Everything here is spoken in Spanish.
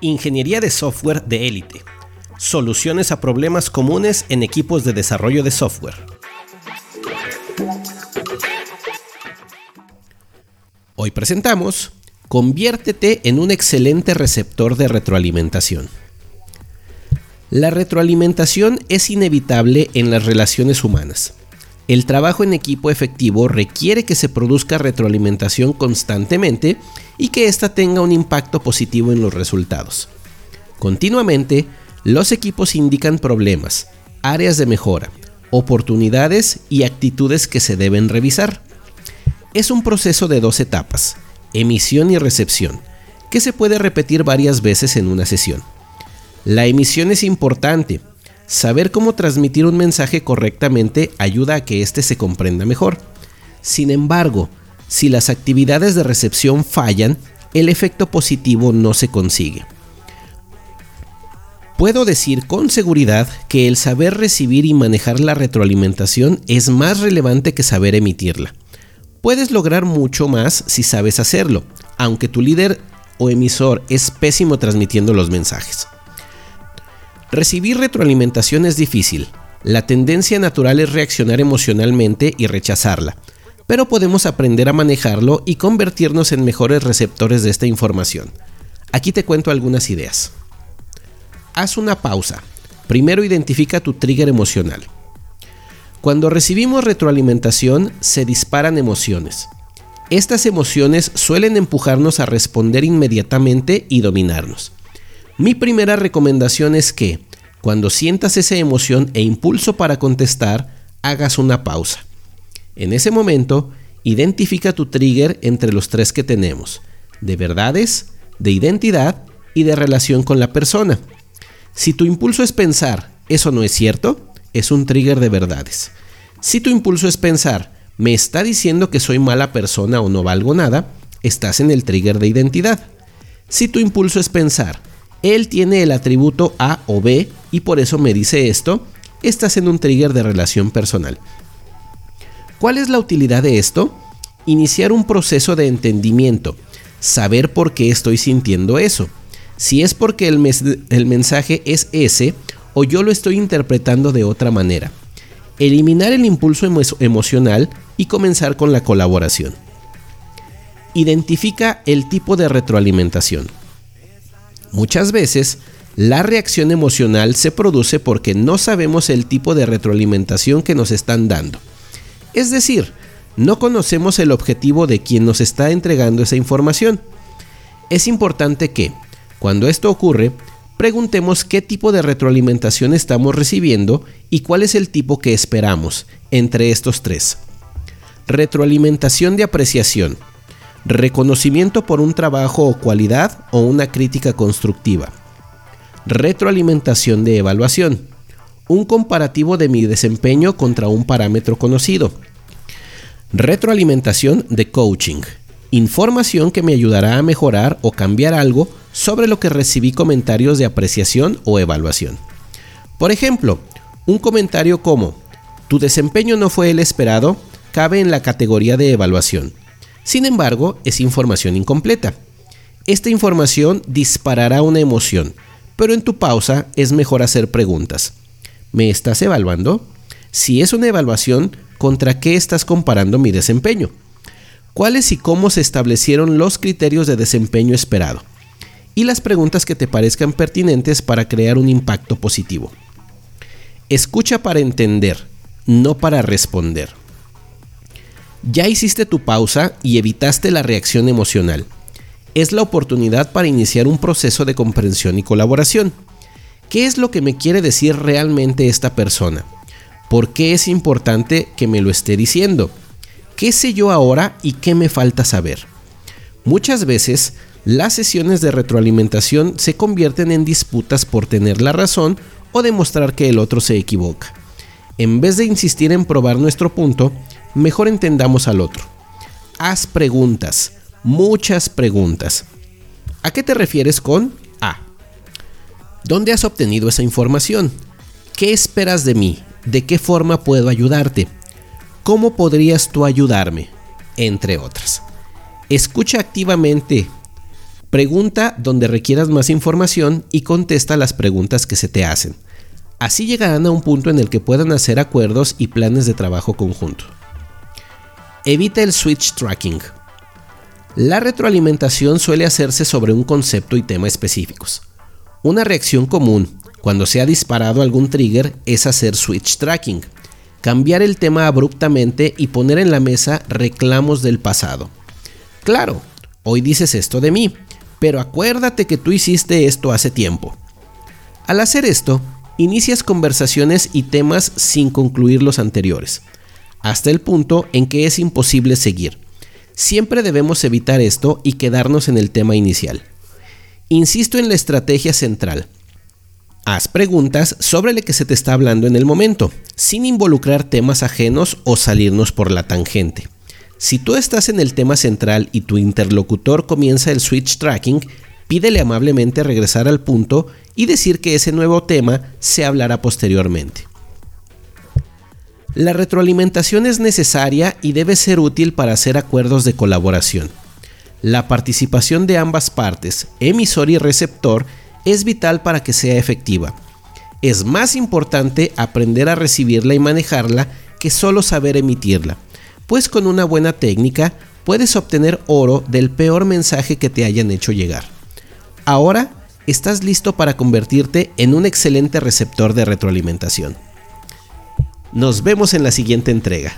Ingeniería de software de élite. Soluciones a problemas comunes en equipos de desarrollo de software. Hoy presentamos Conviértete en un excelente receptor de retroalimentación. La retroalimentación es inevitable en las relaciones humanas. El trabajo en equipo efectivo requiere que se produzca retroalimentación constantemente y que ésta tenga un impacto positivo en los resultados. Continuamente, los equipos indican problemas, áreas de mejora, oportunidades y actitudes que se deben revisar. Es un proceso de dos etapas, emisión y recepción, que se puede repetir varias veces en una sesión. La emisión es importante. Saber cómo transmitir un mensaje correctamente ayuda a que éste se comprenda mejor. Sin embargo, si las actividades de recepción fallan, el efecto positivo no se consigue. Puedo decir con seguridad que el saber recibir y manejar la retroalimentación es más relevante que saber emitirla. Puedes lograr mucho más si sabes hacerlo, aunque tu líder o emisor es pésimo transmitiendo los mensajes. Recibir retroalimentación es difícil. La tendencia natural es reaccionar emocionalmente y rechazarla, pero podemos aprender a manejarlo y convertirnos en mejores receptores de esta información. Aquí te cuento algunas ideas. Haz una pausa. Primero identifica tu trigger emocional. Cuando recibimos retroalimentación se disparan emociones. Estas emociones suelen empujarnos a responder inmediatamente y dominarnos. Mi primera recomendación es que, cuando sientas esa emoción e impulso para contestar, hagas una pausa. En ese momento, identifica tu trigger entre los tres que tenemos, de verdades, de identidad y de relación con la persona. Si tu impulso es pensar, eso no es cierto, es un trigger de verdades. Si tu impulso es pensar, me está diciendo que soy mala persona o no valgo nada, estás en el trigger de identidad. Si tu impulso es pensar, él tiene el atributo A o B y por eso me dice esto, estás en un trigger de relación personal. ¿Cuál es la utilidad de esto? Iniciar un proceso de entendimiento, saber por qué estoy sintiendo eso. Si es porque el, el mensaje es ese o yo lo estoy interpretando de otra manera. Eliminar el impulso emocional y comenzar con la colaboración. Identifica el tipo de retroalimentación. Muchas veces, la reacción emocional se produce porque no sabemos el tipo de retroalimentación que nos están dando. Es decir, no conocemos el objetivo de quien nos está entregando esa información. Es importante que, cuando esto ocurre, preguntemos qué tipo de retroalimentación estamos recibiendo y cuál es el tipo que esperamos entre estos tres. Retroalimentación de apreciación. Reconocimiento por un trabajo o cualidad o una crítica constructiva. Retroalimentación de evaluación. Un comparativo de mi desempeño contra un parámetro conocido. Retroalimentación de coaching. Información que me ayudará a mejorar o cambiar algo sobre lo que recibí comentarios de apreciación o evaluación. Por ejemplo, un comentario como, tu desempeño no fue el esperado, cabe en la categoría de evaluación. Sin embargo, es información incompleta. Esta información disparará una emoción, pero en tu pausa es mejor hacer preguntas. ¿Me estás evaluando? Si es una evaluación, ¿contra qué estás comparando mi desempeño? ¿Cuáles y cómo se establecieron los criterios de desempeño esperado? y las preguntas que te parezcan pertinentes para crear un impacto positivo. Escucha para entender, no para responder. Ya hiciste tu pausa y evitaste la reacción emocional. Es la oportunidad para iniciar un proceso de comprensión y colaboración. ¿Qué es lo que me quiere decir realmente esta persona? ¿Por qué es importante que me lo esté diciendo? ¿Qué sé yo ahora y qué me falta saber? Muchas veces las sesiones de retroalimentación se convierten en disputas por tener la razón o demostrar que el otro se equivoca. En vez de insistir en probar nuestro punto, mejor entendamos al otro. Haz preguntas, muchas preguntas. ¿A qué te refieres con A? ¿Dónde has obtenido esa información? ¿Qué esperas de mí? ¿De qué forma puedo ayudarte? ¿Cómo podrías tú ayudarme? Entre otras. Escucha activamente, pregunta donde requieras más información y contesta las preguntas que se te hacen. Así llegarán a un punto en el que puedan hacer acuerdos y planes de trabajo conjunto. Evita el switch tracking. La retroalimentación suele hacerse sobre un concepto y tema específicos. Una reacción común, cuando se ha disparado algún trigger, es hacer switch tracking, cambiar el tema abruptamente y poner en la mesa reclamos del pasado. Claro, hoy dices esto de mí, pero acuérdate que tú hiciste esto hace tiempo. Al hacer esto, inicias conversaciones y temas sin concluir los anteriores, hasta el punto en que es imposible seguir. Siempre debemos evitar esto y quedarnos en el tema inicial. Insisto en la estrategia central. Haz preguntas sobre lo que se te está hablando en el momento, sin involucrar temas ajenos o salirnos por la tangente. Si tú estás en el tema central y tu interlocutor comienza el switch tracking, pídele amablemente regresar al punto y decir que ese nuevo tema se hablará posteriormente. La retroalimentación es necesaria y debe ser útil para hacer acuerdos de colaboración. La participación de ambas partes, emisor y receptor, es vital para que sea efectiva. Es más importante aprender a recibirla y manejarla que solo saber emitirla pues con una buena técnica puedes obtener oro del peor mensaje que te hayan hecho llegar. Ahora estás listo para convertirte en un excelente receptor de retroalimentación. Nos vemos en la siguiente entrega.